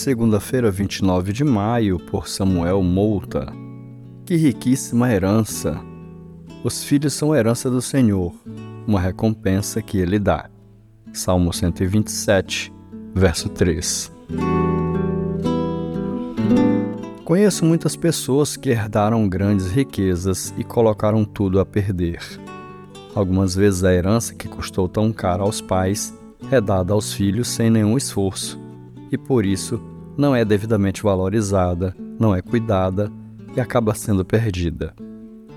Segunda-feira, 29 de maio, por Samuel Mouta. Que riquíssima herança! Os filhos são herança do Senhor, uma recompensa que ele dá. Salmo 127, verso 3. Conheço muitas pessoas que herdaram grandes riquezas e colocaram tudo a perder. Algumas vezes a herança que custou tão cara aos pais é dada aos filhos sem nenhum esforço e por isso não é devidamente valorizada, não é cuidada e acaba sendo perdida.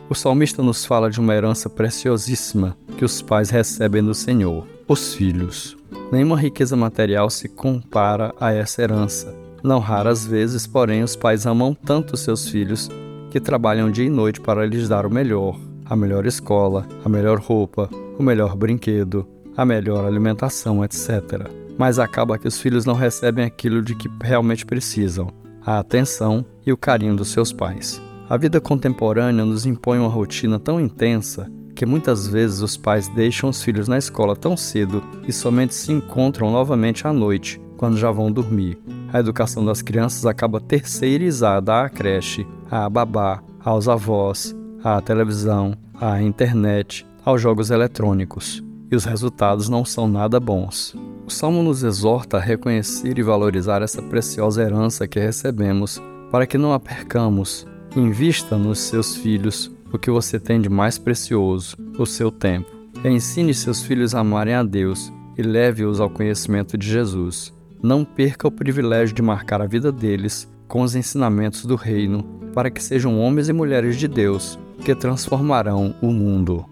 O salmista nos fala de uma herança preciosíssima que os pais recebem do Senhor, os filhos. Nenhuma riqueza material se compara a essa herança. Não raras vezes, porém, os pais amam tanto seus filhos que trabalham dia e noite para lhes dar o melhor, a melhor escola, a melhor roupa, o melhor brinquedo, a melhor alimentação, etc mas acaba que os filhos não recebem aquilo de que realmente precisam, a atenção e o carinho dos seus pais. A vida contemporânea nos impõe uma rotina tão intensa que muitas vezes os pais deixam os filhos na escola tão cedo e somente se encontram novamente à noite, quando já vão dormir. A educação das crianças acaba terceirizada à creche, à babá, aos avós, à televisão, à internet, aos jogos eletrônicos. E os resultados não são nada bons. O Salmo nos exorta a reconhecer e valorizar essa preciosa herança que recebemos, para que não a percamos. Invista nos seus filhos o que você tem de mais precioso, o seu tempo. Ensine seus filhos a amarem a Deus e leve-os ao conhecimento de Jesus. Não perca o privilégio de marcar a vida deles com os ensinamentos do Reino, para que sejam homens e mulheres de Deus que transformarão o mundo.